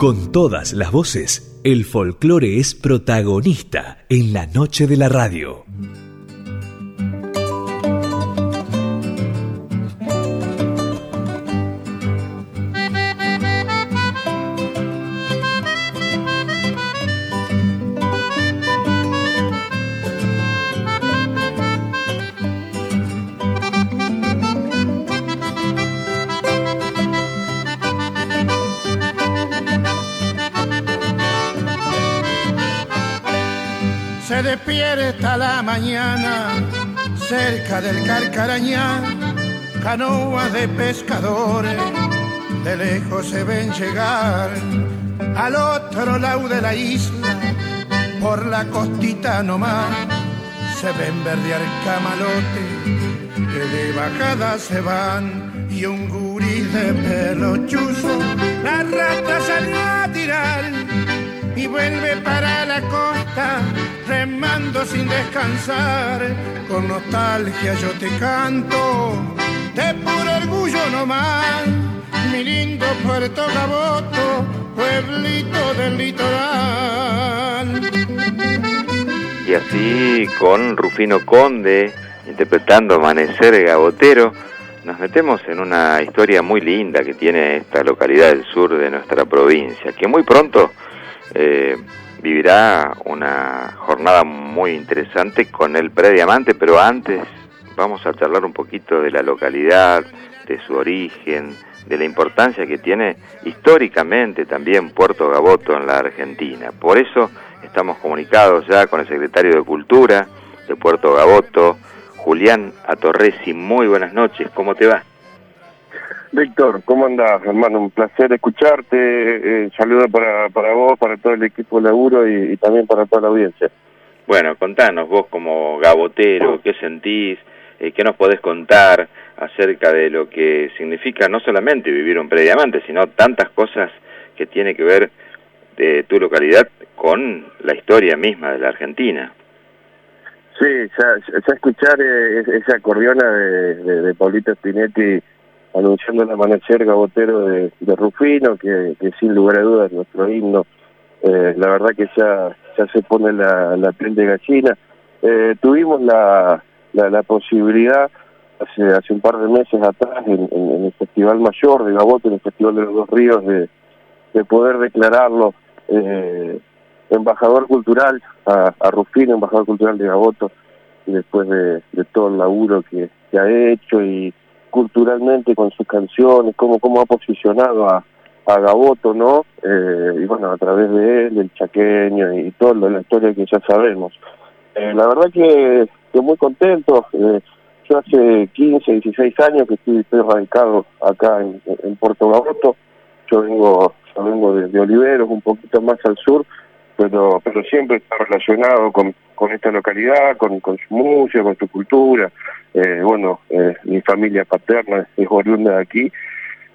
Con todas las voces, el folclore es protagonista en la noche de la radio. Del Carcarañá, canoas de pescadores de lejos se ven llegar. Al otro lado de la isla, por la costita nomás, se ven verdear camalote que de bajada se van y un gurí de pelo chuzo, la rata salió a tirar y vuelve para la costa remando sin descansar. Con nostalgia yo te canto, de puro orgullo nomás, mi lindo Puerto Gaboto, pueblito del litoral. Y así con Rufino Conde interpretando Amanecer Gabotero, nos metemos en una historia muy linda que tiene esta localidad del sur de nuestra provincia, que muy pronto eh, vivirá una jornada muy interesante con el prediamante, pero antes vamos a charlar un poquito de la localidad, de su origen, de la importancia que tiene históricamente también Puerto Gaboto en la Argentina. Por eso estamos comunicados ya con el secretario de Cultura de Puerto Gaboto, Julián Atorresi. Muy buenas noches, ¿cómo te va? Víctor, ¿cómo andás, hermano? Un placer escucharte. Eh, saludo para, para vos, para todo el equipo de laburo y, también para toda la audiencia. Bueno, contanos vos como gabotero, ¿qué sentís? Eh, ¿Qué nos podés contar acerca de lo que significa no solamente vivir un prediamante, sino tantas cosas que tiene que ver de tu localidad con la historia misma de la Argentina? Sí, ya, escuchar eh, esa acordeona de, de, de Paulito Spinetti anunciando el amanecer gabotero de, Rufino, que, sin lugar a dudas es nuestro himno. Eh, la verdad que ya, ya se pone la, la piel de gallina. Eh, tuvimos la, la, posibilidad hace, un par de meses atrás en, el Festival Mayor de Gaboto, en el Festival de los Dos Ríos, de, de poder declararlo eh, embajador cultural a, Rufino, embajador cultural de Gaboto, después de, de todo el laburo que ha hecho y culturalmente con sus canciones, cómo, cómo ha posicionado a, a Gaboto, ¿no? Eh, y bueno, a través de él, el chaqueño y toda la historia que ya sabemos. Eh, la verdad que estoy muy contento. Eh, yo hace 15, 16 años que estoy, radicado acá en, en Puerto Gaboto. Yo vengo, yo vengo de, de Oliveros, un poquito más al sur, pero pero siempre está relacionado con, con esta localidad, con, su música, con su cultura. Eh, bueno, eh, mi familia paterna es oriunda de aquí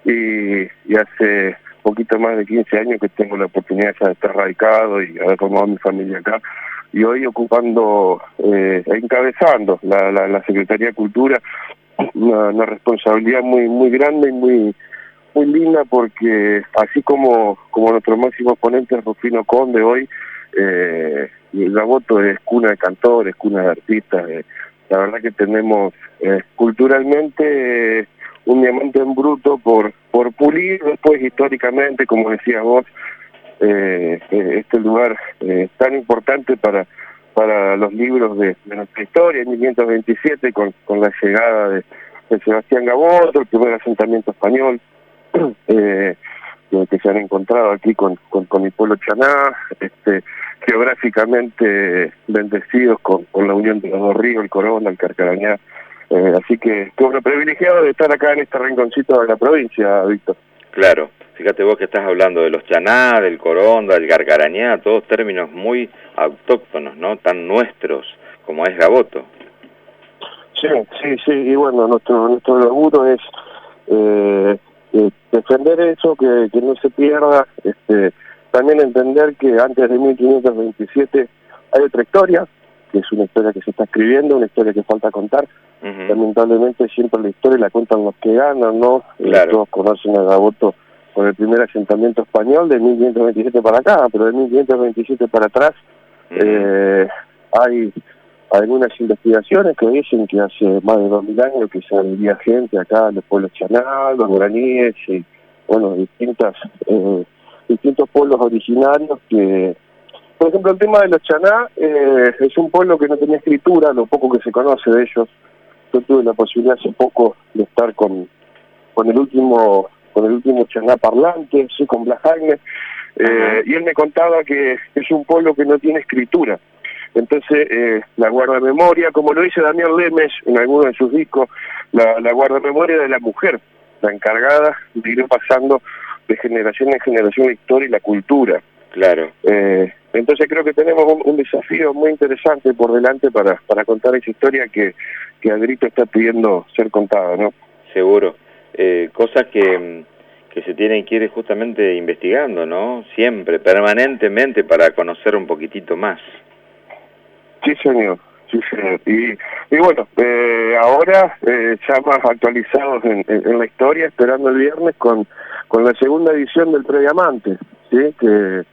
y, hace poquito más de 15 años que tengo la oportunidad de estar radicado y haber formado mi familia acá y hoy ocupando, eh, encabezando la, la, la Secretaría de Cultura, una, una responsabilidad muy muy grande y muy muy linda porque así como como nuestro máximo exponente Rufino Conde hoy, eh, la voto es cuna de cantores, cuna de artistas, eh, la verdad que tenemos eh, culturalmente eh, un diamante en bruto por por pulir después históricamente, como decías vos, este lugar tan importante para para los libros de, nuestra historia, en 1527 con, con la llegada de, Sebastián Gaboto, el primer asentamiento español, que, se han encontrado aquí con, con, con mi pueblo chaná, este, geográficamente bendecidos con, con la unión de los dos ríos, el Corona, el Carcarañá. Eh, así que bueno privilegiado de estar acá en este rinconcito de la provincia, Víctor. Claro, fíjate vos que estás hablando de los chaná, del coronda, del carcarañá, todos términos muy autóctonos, ¿no? Tan nuestros como es Gaboto. Sí, sí, sí, y bueno, nuestro nuestro laburo es eh, eh, defender eso, que, que no se pierda, este también entender que antes de 1527 hay otra historia, que es una historia que se está escribiendo, una historia que falta contar. Lamentablemente siempre la historia la cuentan los que ganan, ¿no? Eh, todos conocen a Gaboto con el primer asentamiento español de 1527 para acá, pero de 1527 para atrás eh, hay algunas investigaciones que dicen que hace más de 2000 años que se vivía gente acá los pueblos chanal, los guaraníes y bueno, distintas eh, distintos pueblos originarios que por ejemplo, el tema de los chaná eh, es un pueblo que no tenía escritura, lo poco que se conoce de ellos. Yo tuve la posibilidad hace poco de estar con, con el último con el último chaná parlante, sí, con Blas eh, y él me contaba que es un pueblo que no tiene escritura. Entonces, eh, la guarda memoria, como lo dice Daniel Lemes en alguno de sus discos, la, la guarda memoria de la mujer, la encargada de ir pasando de generación en generación la historia y la cultura. Claro. Eh, entonces creo que tenemos un, desafío muy interesante por delante para, para contar esa historia que, que a grito está pidiendo ser contada, ¿no? Seguro. Eh, cosas que, que se tienen que ir justamente investigando, ¿no? Siempre, permanentemente, para conocer un poquitito más. Sí, señor. Sí, señor. Y, y bueno, eh, ahora eh, ya más actualizados en, en, la historia, esperando el viernes con, con la segunda edición del Prediamante, ¿sí? Que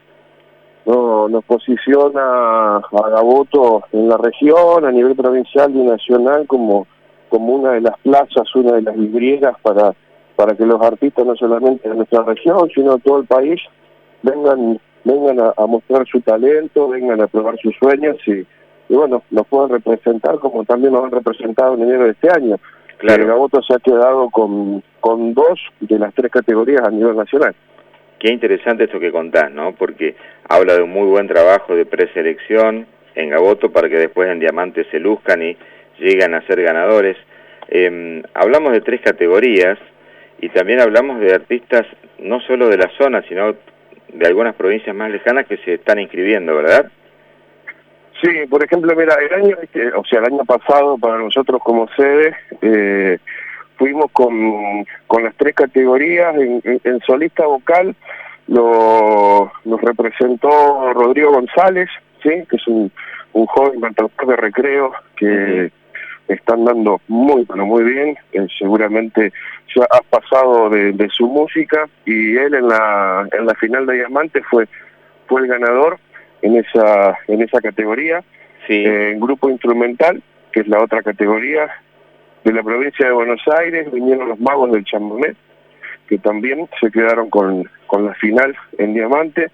no, nos posiciona a Gaboto en la región, a nivel provincial y nacional, como, como una de las plazas, una de las vidrieras para, para que los artistas, no solamente de nuestra región, sino de todo el país, vengan, vengan a, mostrar su talento, vengan a probar sus sueños y, y bueno, nos puedan representar como también nos han representado en enero de este año. Claro. Gaboto se ha quedado con, con dos de las tres categorías a nivel nacional. Qué interesante esto que contás, ¿no? Porque habla de un muy buen trabajo de preselección en Gaboto para que después en Diamante se luzcan y lleguen a ser ganadores. Eh, hablamos de tres categorías y también hablamos de artistas no solo de la zona, sino de algunas provincias más lejanas que se están inscribiendo, ¿verdad? Sí, por ejemplo, mira, el año, este, o sea, el año pasado para nosotros como sede, eh, fuimos con, con las tres categorías, en, solista vocal lo, nos representó Rodrigo González, ¿sí? que es un, un joven cantautor de recreo que están dando muy, pero muy bien, eh, seguramente ya ha pasado de, su música y él en la, en la final de Diamante fue, fue el ganador en esa, en esa categoría. Sí. Eh, en grupo instrumental, que es la otra categoría, de la provincia de Buenos Aires vinieron los magos del chamamé, que también se quedaron con, con la final en Diamante.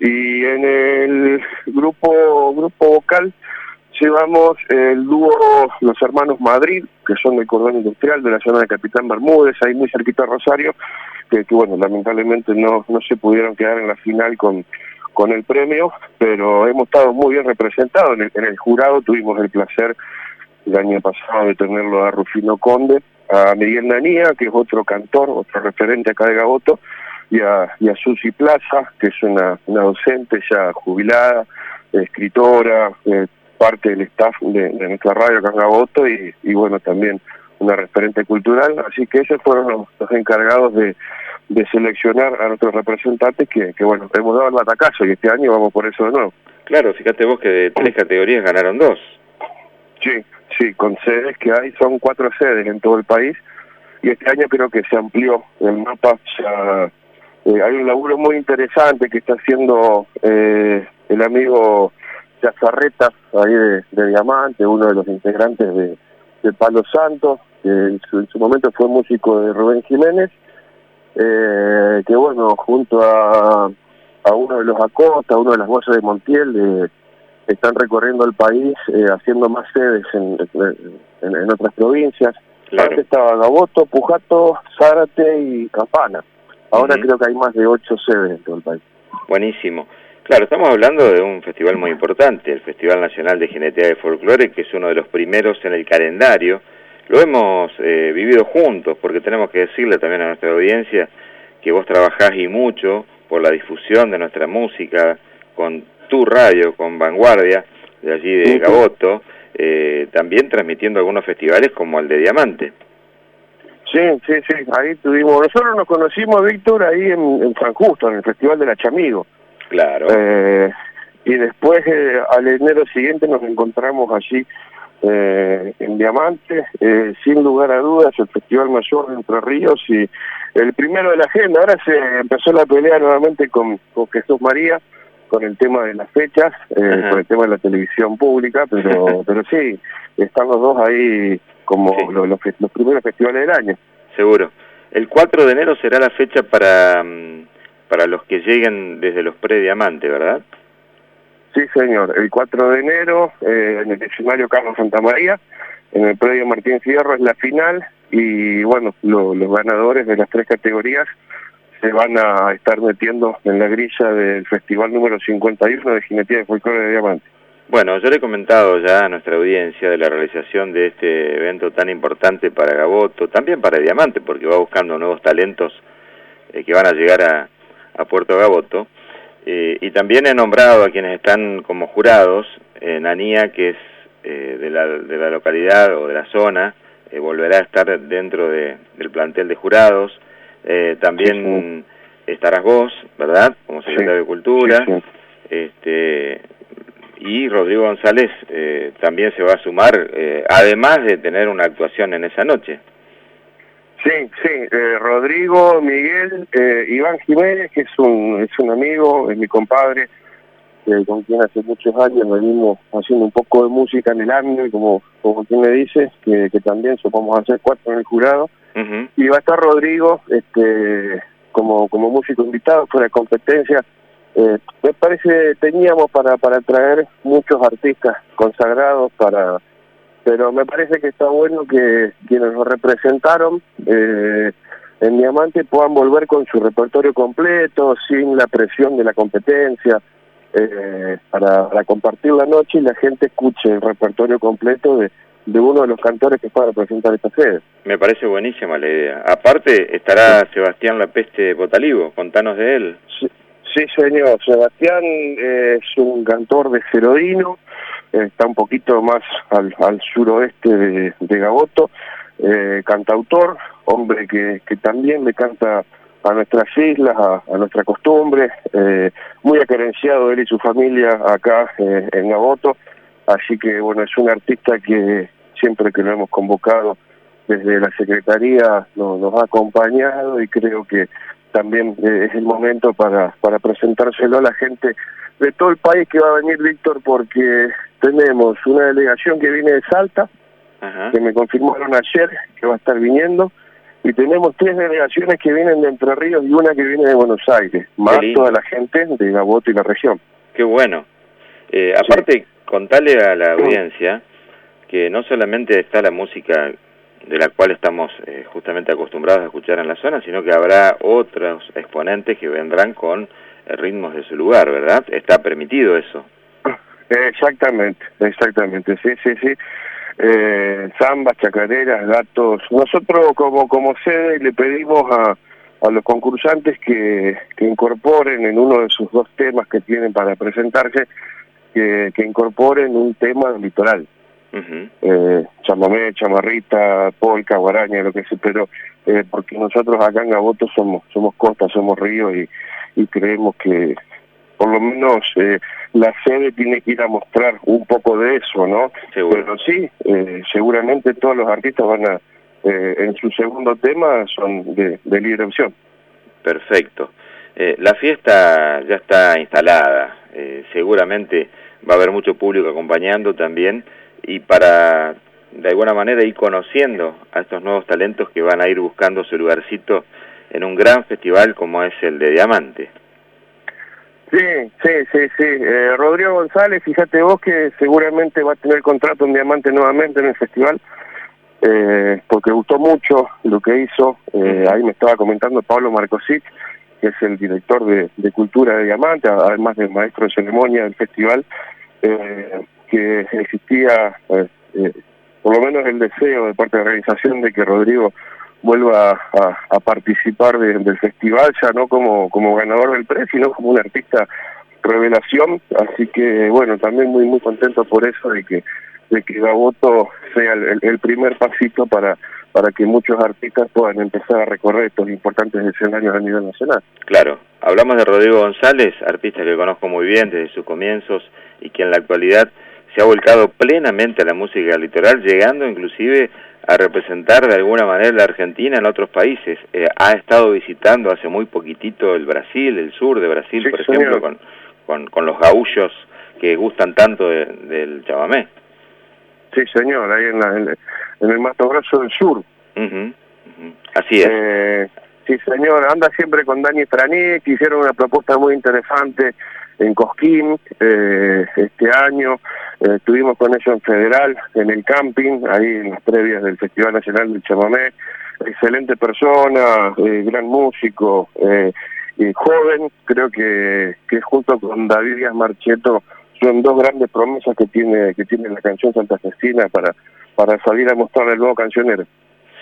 Y en el grupo, grupo vocal llevamos el dúo Los Hermanos Madrid, que son del cordón industrial de la zona de Capitán Bermúdez, ahí muy cerquita de Rosario, que, bueno, lamentablemente no, no se pudieron quedar en la final con, con el premio, pero hemos estado muy bien representados. En el, en el jurado tuvimos el placer el año pasado de tenerlo a Rufino Conde, a Miguel Nanía, que es otro cantor, otro referente acá de Gaboto, y a, Susi Plaza, que es una, una docente ya jubilada, escritora, eh, parte del staff de, nuestra radio acá en Gaboto, y, y bueno, también una referente cultural, así que esos fueron los, encargados de, de, seleccionar a nuestros representantes que, que, bueno, hemos dado el batacazo y este año vamos por eso de nuevo. Claro, fíjate vos que de tres categorías ganaron dos. Sí, Sí, con sedes que hay, son cuatro sedes en todo el país y este año creo que se amplió el mapa. Ya, eh, hay un laburo muy interesante que está haciendo eh, el amigo Chazarreta, ahí de, Diamante, uno de los integrantes de, Palo Santo, que en su, momento fue músico de Rubén Jiménez, eh, que bueno, junto a, a uno de los Acosta, uno de las voces de Montiel, de están recorriendo el país eh, haciendo más sedes en, en, otras provincias. Antes estaba Gaboto, Pujato, Zárate y Campana. Ahora creo que hay más de ocho sedes en todo el país. Buenísimo. Claro, estamos hablando de un festival muy importante, el Festival Nacional de Genetea de Folclore, que es uno de los primeros en el calendario. Lo hemos eh, vivido juntos, porque tenemos que decirle también a nuestra audiencia que vos trabajás y mucho por la difusión de nuestra música, con tu radio con Vanguardia, de allí de Gaboto, eh, también transmitiendo algunos festivales como el de Diamante. Sí, sí, sí, ahí tuvimos, nosotros nos conocimos, Víctor, ahí en, San Justo, en el Festival del Achamigo. Claro. Eh, y después, eh, al enero siguiente, nos encontramos allí eh, en Diamante, eh, sin lugar a dudas el Festival Mayor de Entre Ríos y el primero de la agenda. Ahora se empezó la pelea nuevamente con, con Jesús María, con el tema de las fechas, eh, con el tema de la televisión pública, pero pero sí, están los dos ahí como los, los, los, primeros festivales del año. Seguro. El 4 de enero será la fecha para, mm, para los que lleguen desde los pre-diamantes, ¿verdad? Sí, señor. El 4 de enero, eh, en el escenario Carlos Santamaría, en el predio Martín Fierro es la final y bueno, los ganadores de las tres categorías se van a estar metiendo en la grilla del festival número 51 de Jinetía de Folclore de Diamante. Bueno, yo le he comentado ya a nuestra audiencia de la realización de este evento tan importante para Gaboto, también para Diamante, porque va buscando nuevos talentos eh, que van a llegar a Puerto Gaboto. Eh, y también he nombrado a quienes están como jurados, eh, Nanía, que es eh, de, la, de la localidad o de la zona, eh, volverá a estar dentro de, del plantel de jurados. Eh, también estarás vos, ¿verdad? Como secretario de Cultura. Este, y Rodrigo González eh, también se va a sumar, además de tener una actuación en esa noche. Sí, sí, eh, Rodrigo, Miguel, eh, Iván Jiménez, que es un, es un amigo, es mi compadre, eh, con quien hace muchos años venimos haciendo un poco de música en el año, y como, como quien me dice, que, que también a hacer cuatro en el jurado. Uh Y va a estar Rodrigo este, como, como músico invitado, fuera de competencia. Eh, me parece teníamos para, para traer muchos artistas consagrados para pero me parece que está bueno que quienes nos representaron eh, en Diamante puedan volver con su repertorio completo, sin la presión de la competencia, eh, para, para, compartir la noche y la gente escuche el repertorio completo de, de uno de los cantores que va a representar esta sede. Me parece buenísima la idea. Aparte estará Sebastián La Peste Botalivo, contanos de él. Sí, sí señor, Sebastián eh, es un cantor de Cerodino, está un poquito más al, al suroeste de, de Gaboto, eh, cantautor, hombre que, que también le canta a nuestras islas, a, nuestra costumbre, eh, muy acerenciado él y su familia acá eh, en Gaboto, así que bueno, es un artista que siempre que lo hemos convocado desde la Secretaría no, nos ha acompañado y creo que también es el momento para, para presentárselo a la gente de todo el país que va a venir, Víctor, porque tenemos una delegación que viene de Salta, Ajá. que me confirmaron ayer que va a estar viniendo, y tenemos tres delegaciones que vienen de Entre Ríos y una que viene de Buenos Aires, más toda la gente de Gaboto y la región. Qué bueno. Eh, aparte, sí. contale a la audiencia que no solamente está la música de la cual estamos eh, justamente acostumbrados a escuchar en la zona, sino que habrá otros exponentes que vendrán con eh, ritmos de su lugar, ¿verdad? Está permitido eso. Exactamente, exactamente, sí, sí, sí. Eh, zambas, chacareras, gatos. Nosotros como, como sede le pedimos a, a los concursantes que, que incorporen en uno de sus dos temas que tienen para presentarse, que, que incorporen un tema del litoral. Uh -huh. eh, chamamé, chamarrita, polca, guaraña, lo que sea, pero eh, porque nosotros acá en Gaboto somos somos costa, somos río y, y creemos que por lo menos eh, la sede tiene que ir a mostrar un poco de eso, ¿no? Seguro. Pero sí, eh, seguramente todos los artistas van a, eh, en su segundo tema son de, de libre opción. Perfecto. Eh, la fiesta ya está instalada, seguramente va a haber mucho público acompañando también y para de alguna manera ir conociendo a estos nuevos talentos que van a ir buscando su lugarcito en un gran festival como es el de Diamante. Sí, sí, sí, sí. Eh, Rodrigo González, fíjate vos que seguramente va a tener contrato en Diamante nuevamente en el festival, eh, porque gustó mucho lo que hizo. Eh, ahí me estaba comentando Pablo Marcosic, que es el director de, de Cultura de Diamante, además del maestro de ceremonia del festival, eh, que existía, eh, eh, por lo menos el deseo de parte de la organización de que Rodrigo vuelva a, participar de, del festival, ya no como, como ganador del premio, sino como un artista revelación, así que bueno, también muy muy contento por eso de que de que Gaboto sea el, el primer pasito para para que muchos artistas puedan empezar a recorrer estos importantes escenarios a nivel nacional. Claro, hablamos de Rodrigo González, artista que conozco muy bien desde sus comienzos y que en la actualidad se ha volcado plenamente a la música litoral, llegando inclusive a representar de alguna manera la Argentina en otros países. Eh, ha estado visitando hace muy poquitito el Brasil, el sur de Brasil, por ejemplo, con, con, con, los gaullos que gustan tanto del chamamé. Sí, señor, ahí en, la, en, el Mato Grosso del Sur. Así es. Eh, sí, señor, anda siempre con Dani que hicieron una propuesta muy interesante en Cosquín eh, este año. Eh, estuvimos con ellos en Federal, en el camping, ahí en las previas del Festival Nacional del Chamamé. Excelente persona, eh, gran músico, eh, joven, creo que, que junto con David Díaz Marcheto son dos grandes promesas que tiene que tiene la canción Santa Festina para, para salir a mostrar el nuevo cancionero.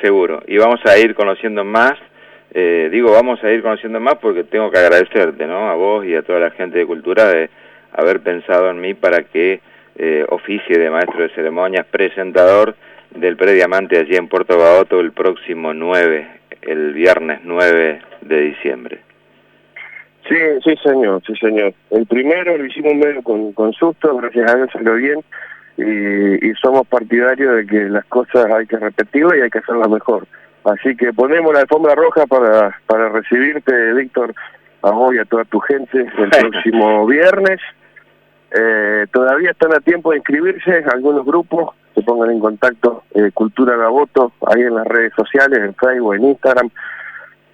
Seguro, y vamos a ir conociendo más eh, digo, vamos a ir conociendo más porque tengo que agradecerte, ¿no? A vos y a toda la gente de cultura de haber pensado en mí para que eh, oficie de maestro de ceremonias, presentador del Prediamante allí en Puerto Baoto el próximo 9, el viernes 9 de diciembre. Sí, sí señor, sí señor. El primero lo hicimos medio con, con susto, gracias a Dios salió bien y, y somos partidarios de que las cosas hay que repetirlas y hay que hacerlas mejor. Así que ponemos la alfombra roja para, para recibirte, Víctor, a vos y a toda tu gente el próximo viernes. Eh, todavía están a tiempo de inscribirse algunos grupos, se pongan en contacto eh, Cultura Gaboto, ahí en las redes sociales, en Facebook, en Instagram.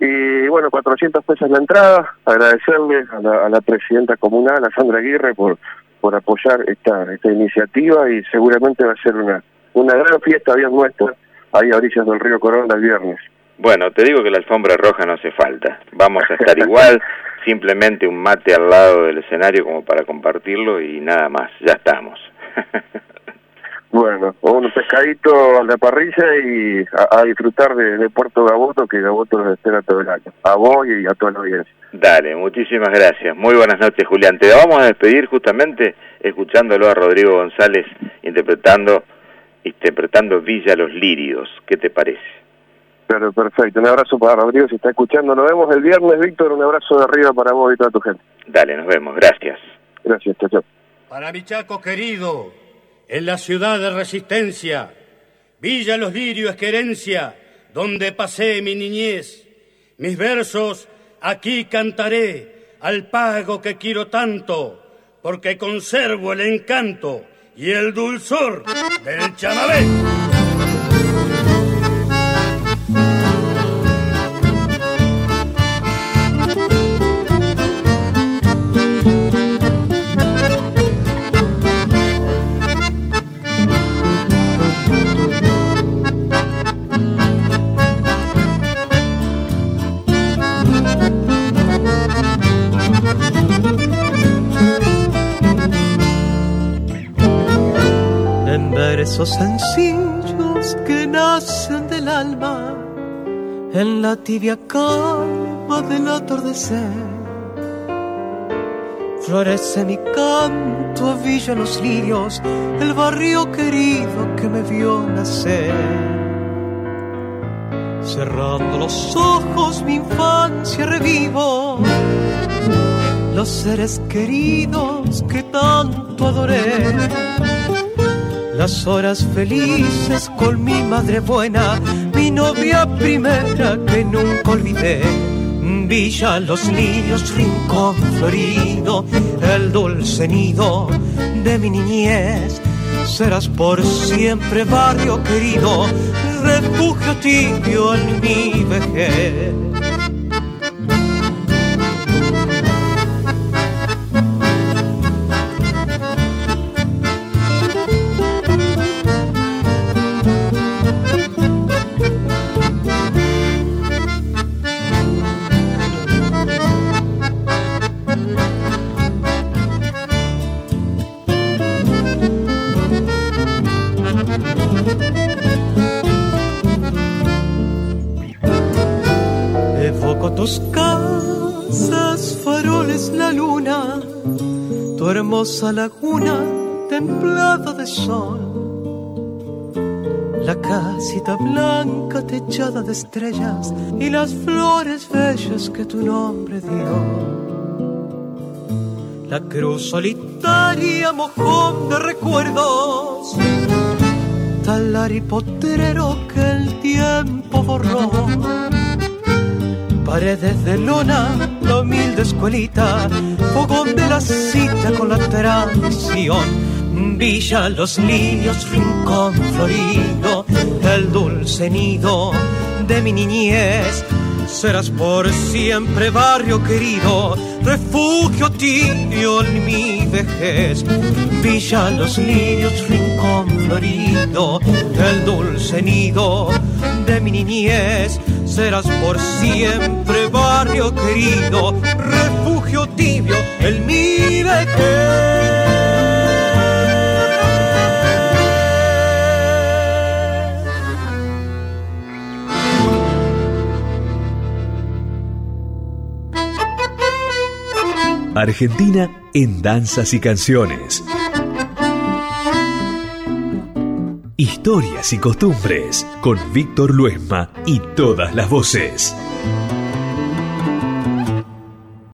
Y bueno, 400 pesos la entrada, agradecerle a la, a la presidenta comunal, a Sandra Aguirre, por, por apoyar esta, esta iniciativa y seguramente va a ser una, una gran fiesta bien nuestra ahí a orillas del río Corona el viernes. Bueno, te digo que la alfombra roja no hace falta. Vamos a estar igual, simplemente un mate al lado del escenario como para compartirlo y nada más, ya estamos. bueno, un pescadito a la parrilla y a, disfrutar de, Puerto Gaboto, que Gaboto nos espera todo el año. A vos y a toda la audiencia. Dale, muchísimas gracias. Muy buenas noches, Julián. Te vamos a despedir justamente escuchándolo a Rodrigo González interpretando interpretando Villa Los Lirios. ¿Qué te parece? Pero perfecto. Un abrazo para Rodrigo si está escuchando. Nos vemos el viernes, Víctor. Un abrazo de arriba para vos y toda tu gente. Dale, nos vemos. Gracias. Gracias, chao, Para mi Chaco querido, en la ciudad de Resistencia, Villa Los Lirios es querencia, donde pasé mi niñez. Mis versos aquí cantaré al pago que quiero tanto, porque conservo el encanto y el dulzor del chamamé. En la tibia calma del atardecer. Florece mi canto, Villa los lirios, el barrio querido que me vio nacer. Cerrando los ojos, mi infancia revivo, los seres queridos que tanto adoré las horas felices con mi madre buena, mi novia primera que nunca olvidé. Villa Los Lirios, rincón florido, el dulce nido de mi niñez. Serás por siempre barrio querido, refugio tibio en mi vejez. Hermosa laguna templada de sol. La casita blanca techada de estrellas y las flores bellas que tu nombre dio. la cruz solitaria, mojón de recuerdos, tal potrero que el tiempo borró. Paredes de luna, la humilde escuelita, fogón de la cita con la tradición. Villa Los Lirios, rincón florido, el dulce nido de mi niñez serás por siempre barrio querido, refugio tibio en mi vejez. Villa Los Lirios, rincón florido, el dulce nido de mi niñez. Serás por siempre barrio querido, refugio tibio en mi vejez. Argentina en danzas y canciones. Historias y costumbres con Víctor Luesma y todas las voces.